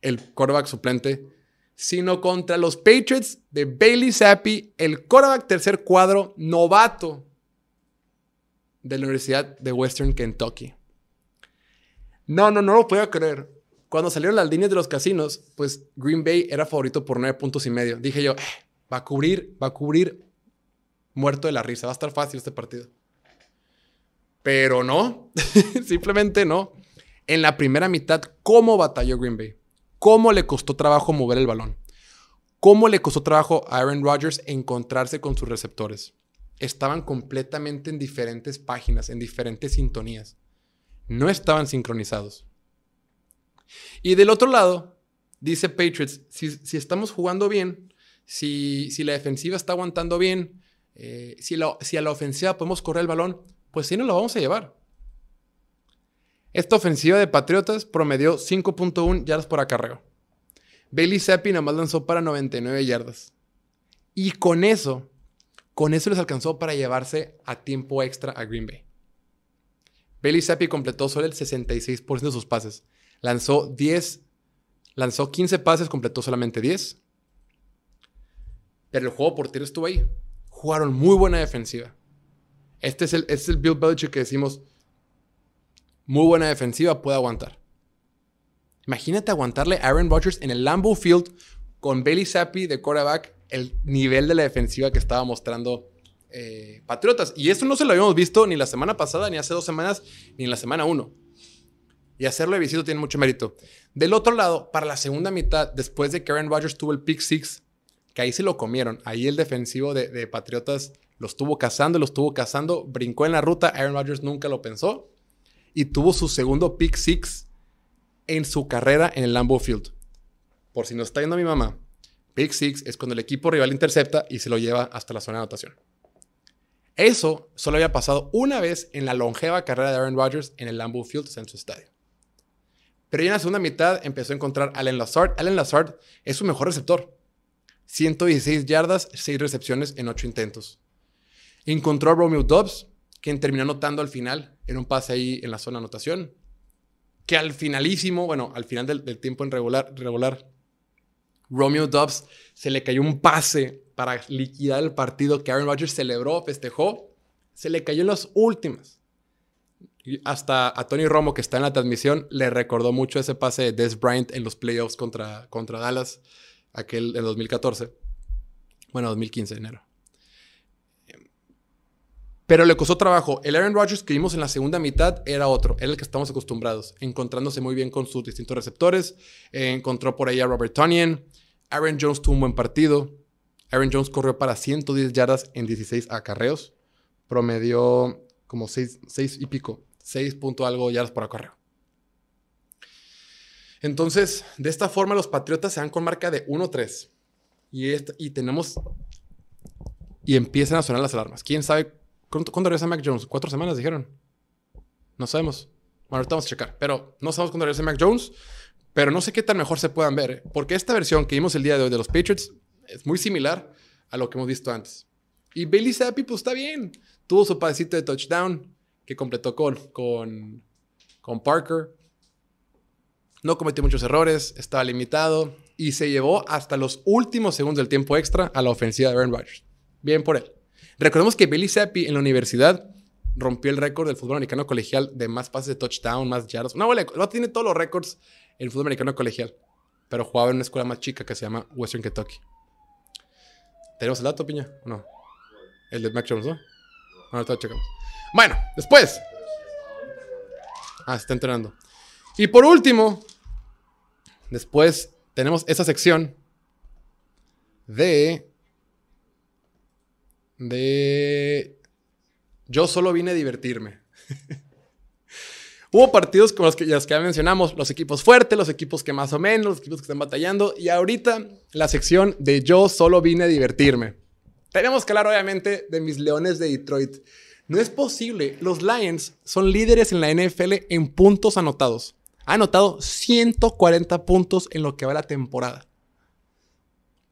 el quarterback suplente, sino contra los Patriots de Bailey Zappi, el quarterback tercer cuadro novato de la Universidad de Western Kentucky. No, no, no lo puedo creer. Cuando salieron las líneas de los casinos, pues Green Bay era favorito por nueve puntos y medio. Dije yo, eh, va a cubrir, va a cubrir muerto de la risa. Va a estar fácil este partido. Pero no, simplemente no. En la primera mitad, ¿cómo batalló Green Bay? ¿Cómo le costó trabajo mover el balón? ¿Cómo le costó trabajo a Aaron Rodgers encontrarse con sus receptores? estaban completamente en diferentes páginas, en diferentes sintonías. No estaban sincronizados. Y del otro lado, dice Patriots, si, estamos jugando bien, si, la defensiva está aguantando bien, eh, si, si a la ofensiva podemos correr el balón, pues sí nos lo vamos a llevar. Esta ofensiva de Patriotas promedió 5.1 yardas por acarreo. Bailey Zappi nada más lanzó para 99 yardas. Y con eso, con eso les alcanzó para llevarse a tiempo extra a Green Bay. Bailey Zappi completó solo el 66% de sus pases. Lanzó 10, lanzó 15 pases, completó solamente 10. Pero el juego por tiro estuvo ahí. Jugaron muy buena defensiva. Este es el, este es el Bill Belichick que decimos, muy buena defensiva, puede aguantar. Imagínate aguantarle a Aaron Rodgers en el Lambeau Field con Bailey Zappi de quarterback, el nivel de la defensiva que estaba mostrando eh, Patriotas. Y eso no se lo habíamos visto ni la semana pasada, ni hace dos semanas, ni en la semana uno. Y hacerlo de visito tiene mucho mérito. Del otro lado, para la segunda mitad, después de que Aaron Rodgers tuvo el pick six, que ahí se lo comieron, ahí el defensivo de, de Patriotas lo estuvo cazando, lo estuvo cazando, brincó en la ruta, Aaron Rodgers nunca lo pensó y tuvo su segundo pick six en su carrera en el Lambeau Field. Por si no está viendo mi mamá, pick six es cuando el equipo rival intercepta y se lo lleva hasta la zona de anotación. Eso solo había pasado una vez en la longeva carrera de Aaron Rodgers en el Lambeau Field, en su estadio. Pero ya en la segunda mitad empezó a encontrar Allen Lazard. Allen Lazard es su mejor receptor. 116 yardas, 6 recepciones en 8 intentos. Encontró a Romeo Dobbs, quien terminó anotando al final en un pase ahí en la zona de anotación. Que al finalísimo, bueno, al final del, tiempo en regular, regular, Romeo Dobbs se le cayó un pase para liquidar el partido que Aaron Rodgers celebró, festejó. Se le cayó en las últimas. Hasta a Tony Romo, que está en la transmisión, le recordó mucho ese pase de Des Bryant en los playoffs contra, contra Dallas, aquel en 2014. Bueno, 2015, enero. Pero le costó trabajo. El Aaron Rodgers que vimos en la segunda mitad era otro, era el que estamos acostumbrados, encontrándose muy bien con sus distintos receptores. encontró por ahí a Robert Tonyan. Aaron Jones tuvo un buen partido. Aaron Jones corrió para 110 yardas en 16 acarreos. Promedió como 6, y pico, 6 punto algo yardas por acarreo. Entonces, de esta forma los Patriotas se van con marca de 1-3. Y, y tenemos... Y empiezan a sonar las alarmas. ¿Quién sabe ¿Cuándo regresa Mac Jones? ¿Cuatro semanas dijeron? No sabemos. Bueno, ahorita vamos a checar. Pero no sabemos cuándo regresa Mac Jones. Pero no sé qué tan mejor se puedan ver. ¿eh? Porque esta versión que vimos el día de hoy de los Patriots es muy similar a lo que hemos visto antes. Y Bailey Zappi, pues está bien. Tuvo su pasecito de touchdown que completó con, con, con Parker. No cometió muchos errores, estaba limitado y se llevó hasta los últimos segundos del tiempo extra a la ofensiva de Aaron Rodgers. Bien por él. Recordemos que Billy Zappi en la universidad rompió el récord del fútbol americano colegial de más pases de touchdown, más yardas. No, no tiene todos los récords el fútbol americano colegial, pero jugaba en una escuela más chica que se llama Western Kentucky. ¿Tenemos el dato, Piña? ¿O no? El de Mac Jones, ¿no? Ahorita lo checamos. Bueno, después. Ah, está entrenando. Y por último, después tenemos esa sección de de... Yo solo vine a divertirme. Hubo partidos como los que, los que ya mencionamos, los equipos fuertes, los equipos que más o menos, los equipos que están batallando. Y ahorita la sección de yo solo vine a divertirme. Tenemos que hablar obviamente de mis Leones de Detroit. No es posible. Los Lions son líderes en la NFL en puntos anotados. Ha anotado 140 puntos en lo que va la temporada.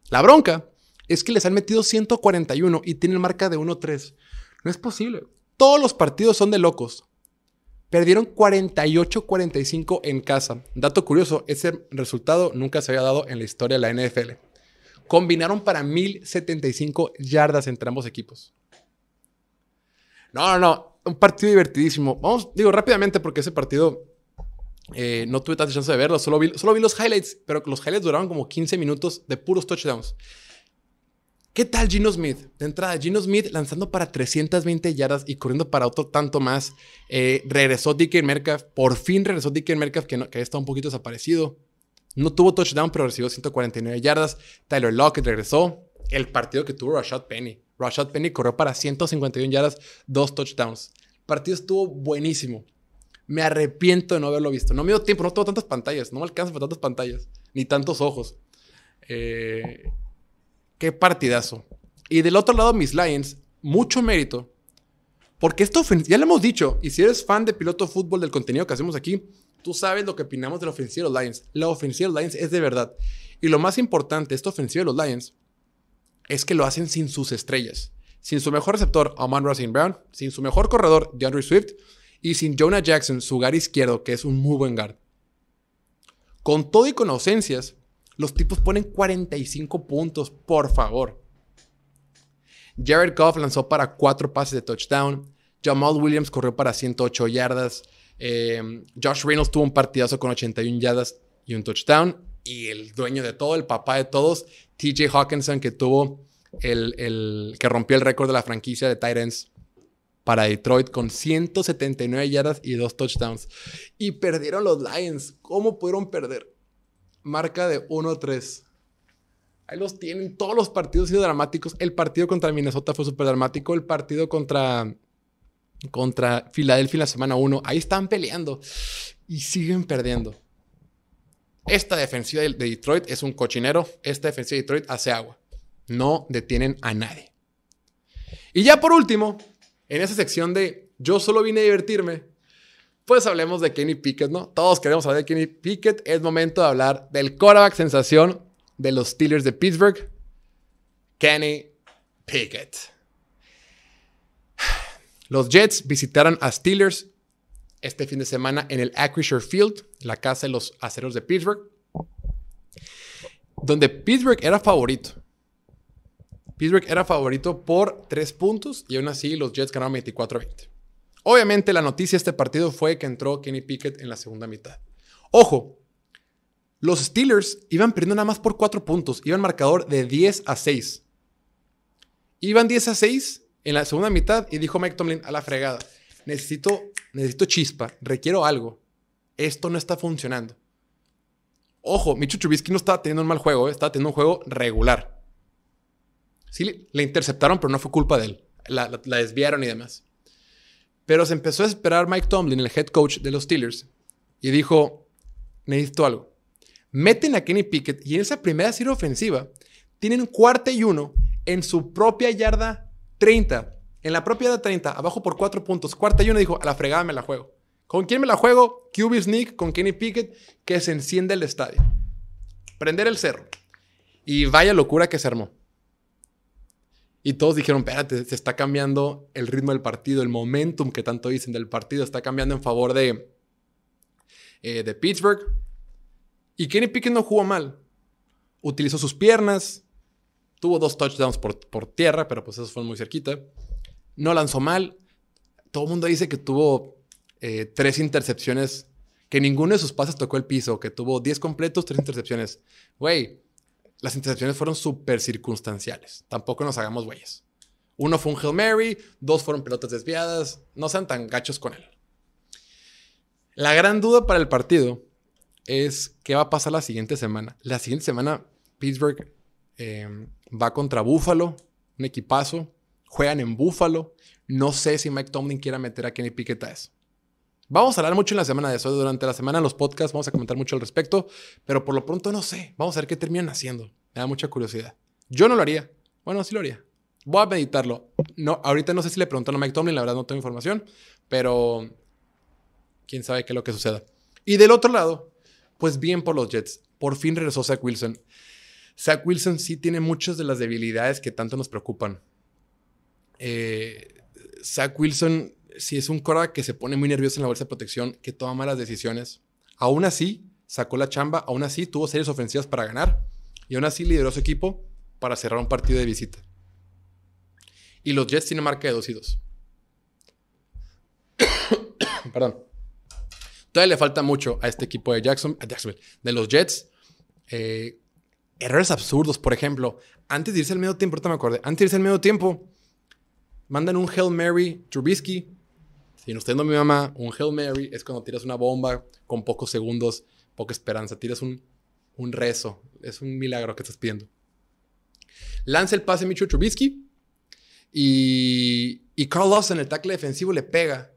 La bronca es que les han metido 141 y tienen marca de 1-3. No es posible. Todos los partidos son de locos. Perdieron 48-45 en casa. Dato curioso, ese resultado nunca se había dado en la historia de la NFL. Combinaron para 1075 yardas entre ambos equipos. No, no, no. Un partido divertidísimo. Vamos, digo rápidamente porque ese partido eh, no tuve tanta chance de verlo. Solo vi, solo vi los highlights, pero los highlights duraron como 15 minutos de puros touchdowns. ¿Qué tal Gino Smith? De entrada, Gino Smith lanzando para 320 yardas y corriendo para otro tanto más. Eh, regresó DK Metcalf. Por fin regresó DK Metcalf, que, no, que estado un poquito desaparecido. No tuvo touchdown, pero recibió 149 yardas. Tyler Lockett regresó. El partido que tuvo Rashad Penny. Rashad Penny corrió para 151 yardas, dos touchdowns. El partido estuvo buenísimo. Me arrepiento de no haberlo visto. No me dio tiempo, no tengo tantas pantallas. No me alcanza para tantas pantallas. Ni tantos ojos. Eh, qué partidazo. Y del otro lado, mis Lions, mucho mérito. Porque esto, ya lo hemos dicho, y si eres fan de piloto fútbol del contenido que hacemos aquí, tú sabes lo que opinamos de la ofensiva de los Lions. La ofensiva de los Lions es de verdad. Y lo más importante, esta ofensiva de los Lions, es que lo hacen sin sus estrellas. Sin su mejor receptor, Amon Racing Brown, sin su mejor corredor, DeAndre Swift, y sin Jonah Jackson, su guard izquierdo, que es un muy buen guard. Con todo y con ausencias, los tipos ponen 45 puntos, por favor. Jared Goff lanzó para 4 pases de touchdown. Jamal Williams corrió para 108 yardas. Eh, Josh Reynolds tuvo un partidazo con 81 yardas y un touchdown. Y el dueño de todo, el papá de todos, TJ Hawkinson, que tuvo el, que rompió el récord de la franquicia de Titans para Detroit con 179 yardas y dos touchdowns. Y perdieron los Lions. ¿Cómo pudieron perder? Marca de 1-3. Ahí los tienen. Todos los partidos han sido dramáticos. El partido contra Minnesota fue súper dramático. El partido contra, contra Filadelfia la semana 1. Ahí están peleando. Y siguen perdiendo. Esta defensiva de Detroit es un cochinero. Esta defensiva de Detroit hace agua. No detienen a nadie. Y ya por último, en esa sección de yo solo vine a divertirme, pues hablemos de Kenny Pickett, ¿no? Todos queremos hablar de Kenny Pickett. Es momento de hablar del quarterback sensación de los Steelers de Pittsburgh, Kenny Pickett. Los Jets visitaron a Steelers este fin de semana en el Acrisure Field, la casa de los aceros de Pittsburgh, donde Pittsburgh era favorito. Pittsburgh era favorito por tres puntos y aún así los Jets ganaron 24-20. Obviamente la noticia de este partido fue que entró Kenny Pickett en la segunda mitad. Ojo, los Steelers iban perdiendo nada más por cuatro puntos, iban marcador de 10 a 6. Iban 10 a 6 en la segunda mitad y dijo Mike Tomlin a la fregada necesito, necesito chispa, requiero algo. Esto no está funcionando. Ojo, Micho Chubisky no estaba teniendo un mal juego, eh, estaba teniendo un juego regular. Sí, le interceptaron, pero no fue culpa de él. La, desviaron y demás. Pero se empezó a esperar Mike Tomlin, el head coach de los Steelers, y dijo, necesito algo. Meten a Kenny Pickett y en esa primera serie ofensiva tienen cuarta y uno en su propia yarda 30 en la propiedad 30, abajo por 4 puntos. Cuarta y uno dijo, a la fregada me la juego. ¿Con quién me la juego? QB Sneak con Kenny Pickett, que se enciende el estadio. Prender el cerro. Y vaya locura que se armó. Y todos dijeron, espérate, se está cambiando el ritmo del partido, el momentum que tanto dicen del partido está cambiando en favor de, eh, de Pittsburgh. Y Kenny Pickett no jugó mal. Utilizó sus piernas, tuvo dos touchdowns por, por tierra, pero pues esos fueron muy cerquita no lanzó mal. Todo el mundo dice que tuvo eh, tres intercepciones, que ninguno de sus pases tocó el piso, que tuvo 10 completos, tres intercepciones. Güey, las intercepciones fueron súper circunstanciales. Tampoco nos hagamos güeyes. Uno fue un Hail Mary, dos fueron pelotas desviadas. No sean tan gachos con él. La gran duda para el partido es qué va a pasar la siguiente semana. La siguiente semana, Pittsburgh eh, va contra Buffalo, un equipazo juegan en Buffalo. No sé si Mike Tomlin quiera meter a Kenny Pickett a eso. Vamos a hablar mucho en la semana de eso. Durante la semana en los podcasts vamos a comentar mucho al respecto. Pero por lo pronto no sé. Vamos a ver qué terminan haciendo. Me da mucha curiosidad. Yo no lo haría. Bueno, sí lo haría. Voy a meditarlo. No, ahorita no sé si le preguntaron a Mike Tomlin. La verdad no tengo información. Pero quién sabe qué es lo que suceda. Y del otro lado, pues bien por los Jets. Por fin regresó Zach Wilson. Zach Wilson sí tiene muchas de las debilidades que tanto nos preocupan. Eh, Zach Wilson, si es un cora que se pone muy nervioso en la bolsa de protección, que toma malas decisiones. Aún así, sacó la chamba, aún así tuvo series ofensivas para ganar y aún así lideró su equipo para cerrar un partido de visita. Y los Jets tienen marca de 2 y 2. Perdón. Todavía le falta mucho a este equipo de Jackson, Jacksonville, de los Jets. Eh, errores absurdos, por ejemplo. Antes de irse al medio tiempo, ahorita me acordé, antes de irse al medio tiempo, mandan un Hail Mary Trubisky. Si usted no mi mamá, un Hail Mary es cuando tiras una bomba con pocos segundos, poca esperanza. Tiras un, un rezo. Es un milagro que estás pidiendo. Lanza el pase Micho Trubisky. Y, y Carl Lawson, el tackle defensivo, le pega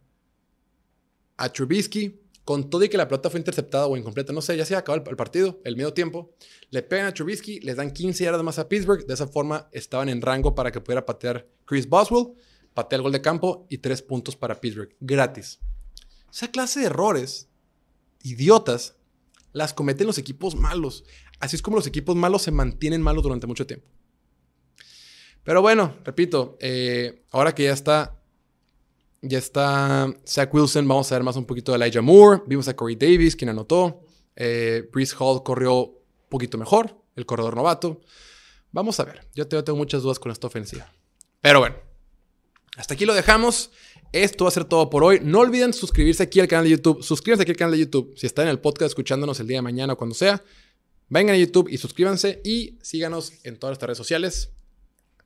a Trubisky con todo y que la pelota fue interceptada o incompleta. No sé, ya se acabó el, el partido, el medio tiempo. Le pegan a Trubisky, les dan 15 yardas más a Pittsburgh. De esa forma estaban en rango para que pudiera patear Chris Boswell. Patea el gol de campo y tres puntos para Pittsburgh. Gratis. Esa clase de errores, idiotas, las cometen los equipos malos. Así es como los equipos malos se mantienen malos durante mucho tiempo. Pero bueno, repito, eh, ahora que ya está, ya está Zach Wilson, vamos a ver más un poquito de Elijah Moore. Vimos a Corey Davis, quien anotó. Eh, Hall corrió un poquito mejor, el corredor novato. Vamos a ver, yo tengo, tengo muchas dudas con esta ofensiva. Pero bueno, hasta aquí lo dejamos. Esto va a ser todo por hoy. No olviden suscribirse aquí al canal de YouTube. Suscríbanse aquí al canal de YouTube. Si están en el podcast escuchándonos el día de mañana o cuando sea, vengan a YouTube y suscríbanse y síganos en todas nuestras redes sociales.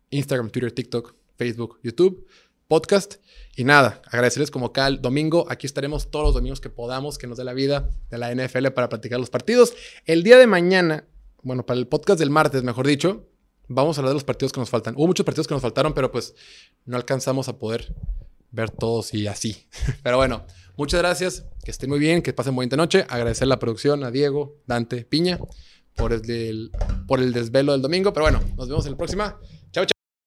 Instagram, Twitter, TikTok, Facebook, YouTube, podcast. Y nada, agradecerles como cada domingo. Aquí estaremos todos los domingos que podamos, que nos dé la vida de la NFL para practicar los partidos. El día de mañana, bueno, para el podcast del martes, mejor dicho, vamos a hablar de los partidos que nos faltan. Hubo muchos partidos que nos faltaron, pero pues no alcanzamos a poder ver todos y así. Pero bueno, muchas gracias, que estén muy bien, que pasen buena noche. Agradecer la producción a Diego, Dante, Piña por el, por el desvelo del domingo. Pero bueno, nos vemos en la próxima.